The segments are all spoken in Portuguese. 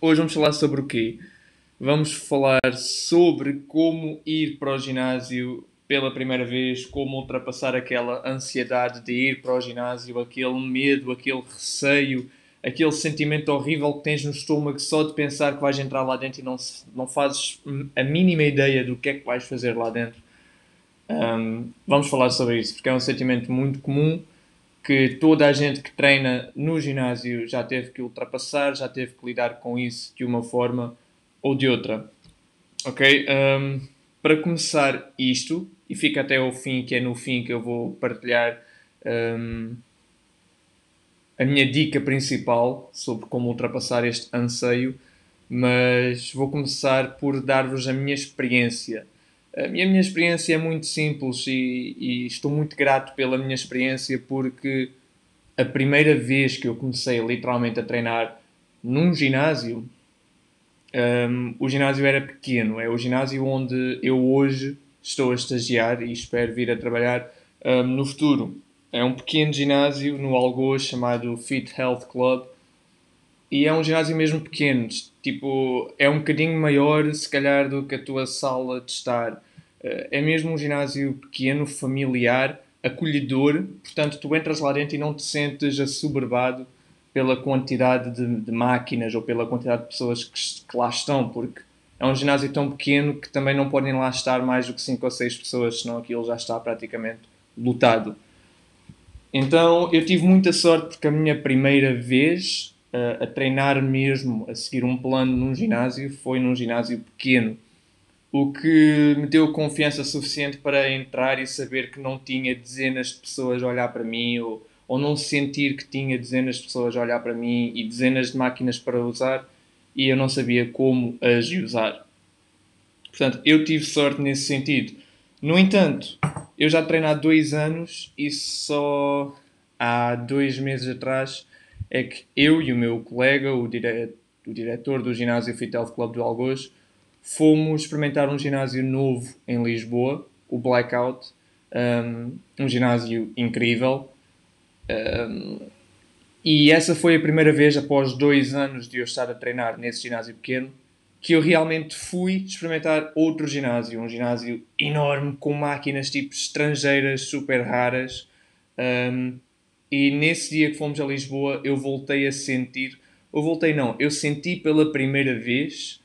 Hoje vamos falar sobre o quê? Vamos falar sobre como ir para o ginásio pela primeira vez, como ultrapassar aquela ansiedade de ir para o ginásio, aquele medo, aquele receio, aquele sentimento horrível que tens no estômago só de pensar que vais entrar lá dentro e não, não fazes a mínima ideia do que é que vais fazer lá dentro. Um, vamos falar sobre isso, porque é um sentimento muito comum que toda a gente que treina no ginásio já teve que ultrapassar, já teve que lidar com isso de uma forma ou de outra. Ok? Um, para começar isto, e fica até ao fim, que é no fim que eu vou partilhar um, a minha dica principal sobre como ultrapassar este anseio, mas vou começar por dar-vos a minha experiência. A minha, minha experiência é muito simples e, e, estou muito grato pela minha experiência porque a primeira vez que eu comecei literalmente a treinar num ginásio, um, o ginásio era pequeno, é o ginásio onde eu hoje estou a estagiar e espero vir a trabalhar um, no futuro. É um pequeno ginásio no Algoz chamado Fit Health Club e é um ginásio mesmo pequeno, tipo, é um bocadinho maior se calhar do que a tua sala de estar. Eh, é mesmo um ginásio pequeno, familiar, acolhedor, portanto tu entras lá dentro e não te sentes assoberbado pela quantidade de, de máquinas ou pela quantidade de pessoas que, que, lá estão, porque é um ginásio tão pequeno que também não podem lá estar mais do que 5 ou 6 pessoas, senão aquilo já está praticamente lotado. Então eu tive muita sorte porque a minha primeira vez uh, a treinar mesmo, a seguir um plano num ginásio, foi num ginásio pequeno. O que me deu confiança suficiente para entrar e saber que não tinha dezenas de pessoas a olhar para mim ou, ou não sentir que tinha dezenas de pessoas a olhar para mim e dezenas de máquinas para usar e eu não sabia como as usar. Portanto, eu tive sorte nesse sentido. No entanto, eu já treino há dois anos e só há dois meses atrás é que eu e o meu colega, o, dire... o diretor do ginásio Fit Health Club do Algoz, fomos experimentar um ginásio novo em Lisboa, o Blackout, um, um ginásio incrível. Um, e essa foi a primeira vez, após dois anos de eu estar a treinar nesse ginásio pequeno, que eu realmente fui experimentar outro ginásio, um ginásio enorme com máquinas tipo estrangeiras super raras. Um, e nesse dia que fomos a Lisboa, eu voltei a sentir, ou voltei não, eu senti pela primeira vez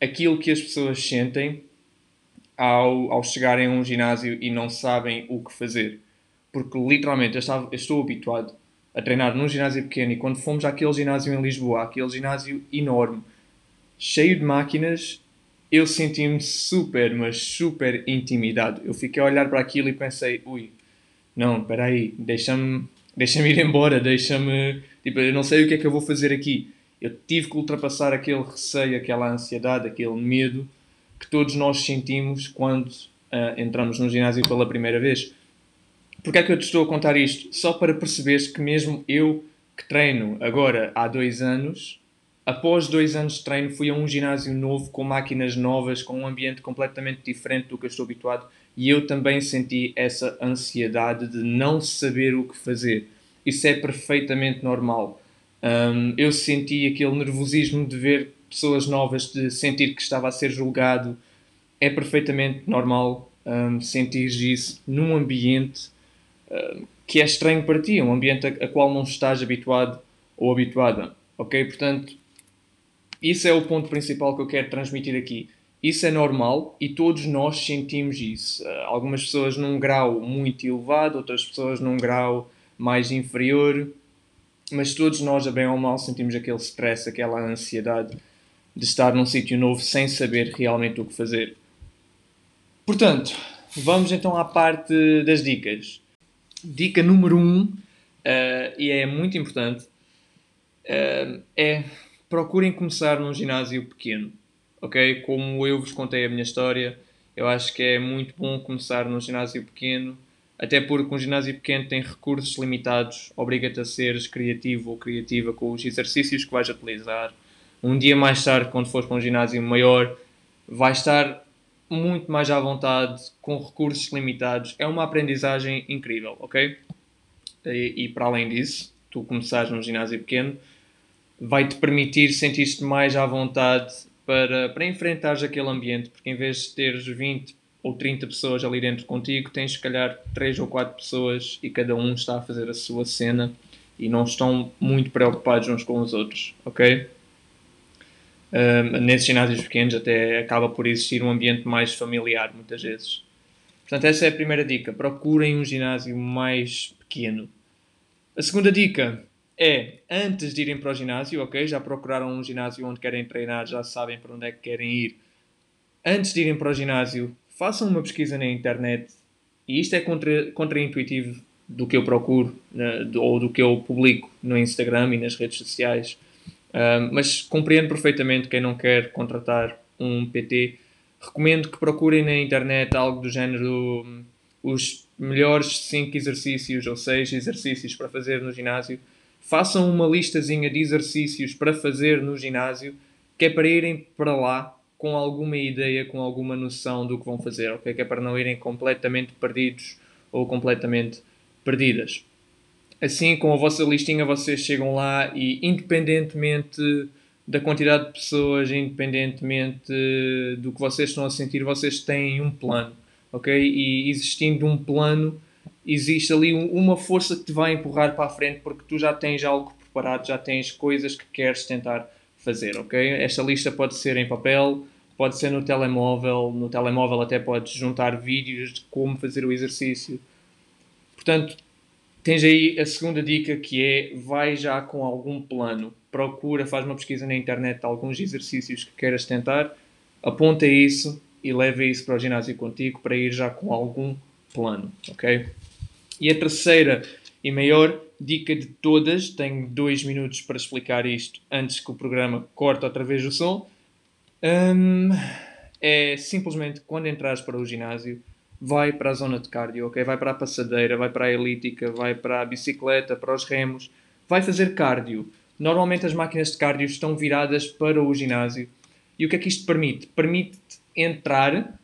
aquilo que as pessoas sentem ao, ao chegarem a um ginásio e não sabem o que fazer. Porque literalmente eu, estava, eu estou habituado a treinar num ginásio pequeno e quando fomos àquele ginásio em Lisboa, aquele ginásio enorme, cheio de máquinas, eu senti-me super, mas super intimidado. Eu fiquei a olhar para aquilo e pensei, ui, não, espera aí, deixa-me deixa-me ir embora, deixa-me. Tipo, eu não sei o que é que eu vou fazer aqui. Eu tive que ultrapassar aquele receio, aquela ansiedade, aquele medo que todos nós sentimos quando uh, entramos no ginásio pela primeira vez. Porquê é que eu te estou a contar isto? Só para perceberes que mesmo eu que treino agora há dois anos, após dois anos de treino fui a um ginásio novo, com máquinas novas, com um ambiente completamente diferente do que eu estou habituado e eu também senti essa ansiedade de não saber o que fazer. Isso é perfeitamente normal. Um, eu senti aquele nervosismo de ver pessoas novas, de sentir que estava a ser julgado. É perfeitamente normal um, sentir isso num ambiente um, que é estranho para ti, um ambiente a, a qual não estás habituado ou habituada. Ok? Portanto, isso é o ponto principal que eu quero transmitir aqui. Isso é normal e todos nós sentimos isso. Uh, algumas pessoas num grau muito elevado, outras pessoas num grau mais inferior, mas todos nós, a bem ou mal, sentimos aquele stress, aquela ansiedade de estar num sítio novo sem saber realmente o que fazer. Portanto, vamos então à parte das dicas. Dica número 1, um, uh, e é muito importante, uh, é procurem começar num ginásio pequeno ok? Como eu vos contei a minha história, eu acho que é muito bom começar num ginásio pequeno, até porque um ginásio pequeno tem recursos limitados, obriga-te a seres criativo ou criativa com os exercícios que vais utilizar. Um dia mais tarde, quando fores para um ginásio maior, vais estar muito mais à vontade, com recursos limitados. É uma aprendizagem incrível, ok? E, e para além disso, tu começares num ginásio pequeno, vai-te permitir sentir-te mais à vontade para, para enfrentares aquele ambiente, porque em vez de teres 20 ou 30 pessoas ali dentro contigo, tens se calhar 3 ou 4 pessoas e cada um está a fazer a sua cena e não estão muito preocupados uns com os outros, ok? Um, nesses ginásios pequenos até acaba por existir um ambiente mais familiar muitas vezes. Portanto, essa é a primeira dica. Procurem um ginásio mais pequeno. A segunda dica é, antes de irem para o ginásio, ok? Já procuraram um ginásio onde querem treinar, já sabem para onde é que querem ir. Antes de irem para o ginásio, façam uma pesquisa na internet. E isto é contra, contra-intuitivo do que eu procuro né, ou do que eu publico no Instagram e nas redes sociais. Uh, mas compreendo perfeitamente quem não quer contratar um PT. Recomendo que procurem na internet algo do género um, os melhores 5 exercícios ou 6 exercícios para fazer no ginásio façam uma listazinha de exercícios para fazer no ginásio, que é para irem para lá com alguma ideia, com alguma noção do que vão fazer, ok? Que é para não irem completamente perdidos ou completamente perdidas. Assim, com a vossa listinha, vocês chegam lá e, independentemente da quantidade de pessoas, independentemente do que vocês estão a sentir, vocês têm um plano, ok? E existindo um plano, existe ali uma força que te vai empurrar para a frente porque tu já tens algo preparado, já tens coisas que queres tentar fazer, ok? Esta lista pode ser em papel, pode ser no telemóvel, no telemóvel até podes juntar vídeos de como fazer o exercício. Portanto, tens aí a segunda dica que é vai já com algum plano. Procura, faz uma pesquisa na internet de alguns exercícios que queiras tentar, aponta isso e leva isso para o ginásio contigo para ir já com algum plano, ok? E a terceira e maior dica de todas, tenho dois minutos para explicar isto antes que o programa corte outra vez o som, um, é simplesmente quando entras para o ginásio, vai para a zona de cardio, ok? Vai para a passadeira, vai para a elítica, vai para a bicicleta, para os remos, vai fazer cardio. Normalmente as máquinas de cardio estão viradas para o ginásio. E o que é que isto permite? Permite entrar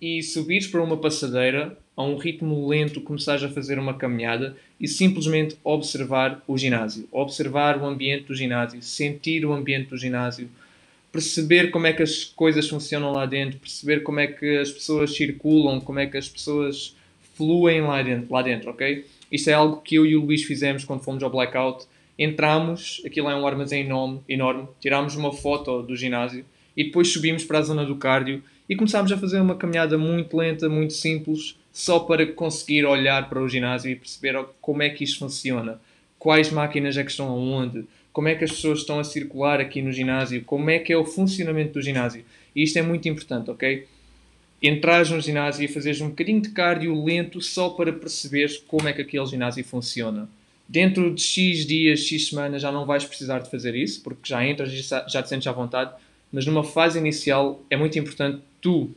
e subires para uma passadeira a um ritmo lento começares a fazer uma caminhada e simplesmente observar o ginásio, observar o ambiente do ginásio, sentir o ambiente do ginásio, perceber como é que as coisas funcionam lá dentro, perceber como é que as pessoas circulam, como é que as pessoas fluem lá dentro, lá dentro ok? Isto é algo que eu e o Luís fizemos quando fomos ao Blackout. Entramos, aquilo é um armazém enorme, enorme tirámos uma foto do ginásio e depois subimos para a zona do cardio e começámos a fazer uma caminhada muito lenta, muito simples, só para conseguir olhar para o ginásio e perceber como é que isto funciona, quais máquinas é que estão aonde, como é que as pessoas estão a circular aqui no ginásio, como é que é o funcionamento do ginásio. E isto é muito importante, ok? Entrares no ginásio e fazeres um bocadinho de cardio lento só para perceberes como é que aquele ginásio funciona. Dentro de X dias, X semanas já não vais precisar de fazer isso, porque já entras e já te sentes à vontade, mas numa fase inicial é muito importante tu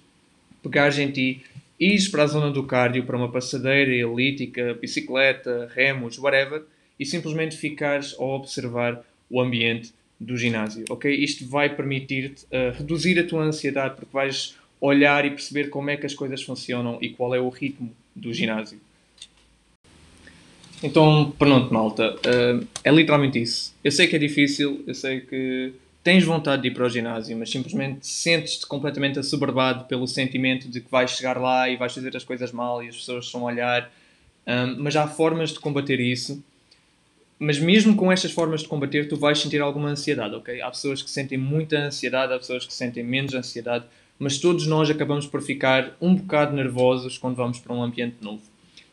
pegares em ti ires para a zona do cardio, para uma passadeira elítica, bicicleta, remos, whatever, e simplesmente ficares a observar o ambiente do ginásio, ok? Isto vai permitir-te uh, reduzir a tua ansiedade porque vais olhar e perceber como é que as coisas funcionam e qual é o ritmo do ginásio. Então, pronto, malta, uh, é literalmente isso. Eu sei que é difícil, eu sei que tens vontade de ir para o ginásio, mas simplesmente sentes-te completamente assoberbado pelo sentimento de que vais chegar lá e vais fazer as coisas mal e as pessoas a olhar. Um, mas há formas de combater isso. Mas mesmo com estas formas de combater, tu vais sentir alguma ansiedade, ok? Há pessoas que sentem muita ansiedade, há pessoas que sentem menos ansiedade, mas todos nós acabamos por ficar um bocado nervosos quando vamos para um ambiente novo.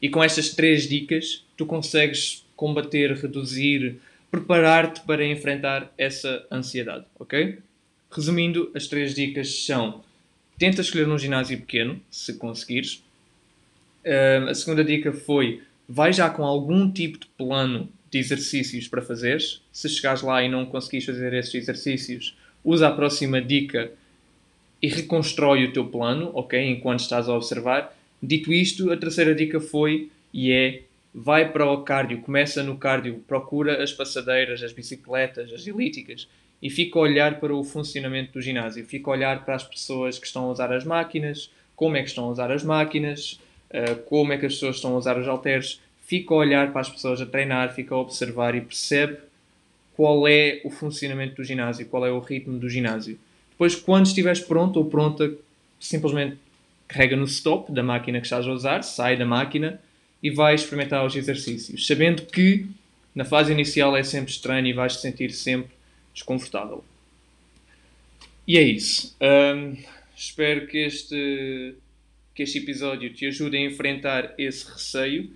E com estas três dicas, tu consegues combater, reduzir, preparar-te para enfrentar essa ansiedade, ok? Resumindo, as três dicas são: tenta escolher um ginásio pequeno, se conseguires. Uh, a segunda dica foi: vai já com algum tipo de plano de exercícios para fazeres. Se chegares lá e não conseguires fazer esses exercícios, usa a próxima dica e reconstrói o teu plano, ok? Enquanto estás a observar. Dito isto, a terceira dica foi e é vai para o cardio, começa no cardio, procura as passadeiras, as bicicletas, as elíticas e fica a olhar para o funcionamento do ginásio, fica a olhar para as pessoas que estão a usar as máquinas, como é que estão a usar as máquinas, uh, como é que as pessoas estão a usar os halteres, fica a olhar para as pessoas a treinar, fica a observar e percebe qual é o funcionamento do ginásio, qual é o ritmo do ginásio. Depois, quando estiveres pronto ou pronta, simplesmente carrega no stop da máquina que estás a usar, sai da máquina e vai experimentar os exercícios, sabendo que na fase inicial é sempre estranho e vais te sentir sempre desconfortável. E é isso. Um, espero que este, que este episódio te ajude a enfrentar esse receio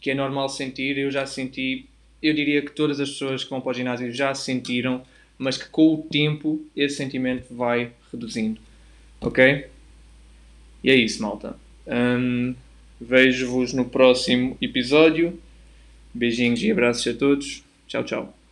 que é normal sentir. Eu já senti, eu diria que todas as pessoas que vão para o ginásio já sentiram, mas que com o tempo esse sentimento vai reduzindo. Ok? E é isso, malta. Um, Vejo-vos no próximo episódio. Beijinhos e abraços a todos. Tchau, tchau.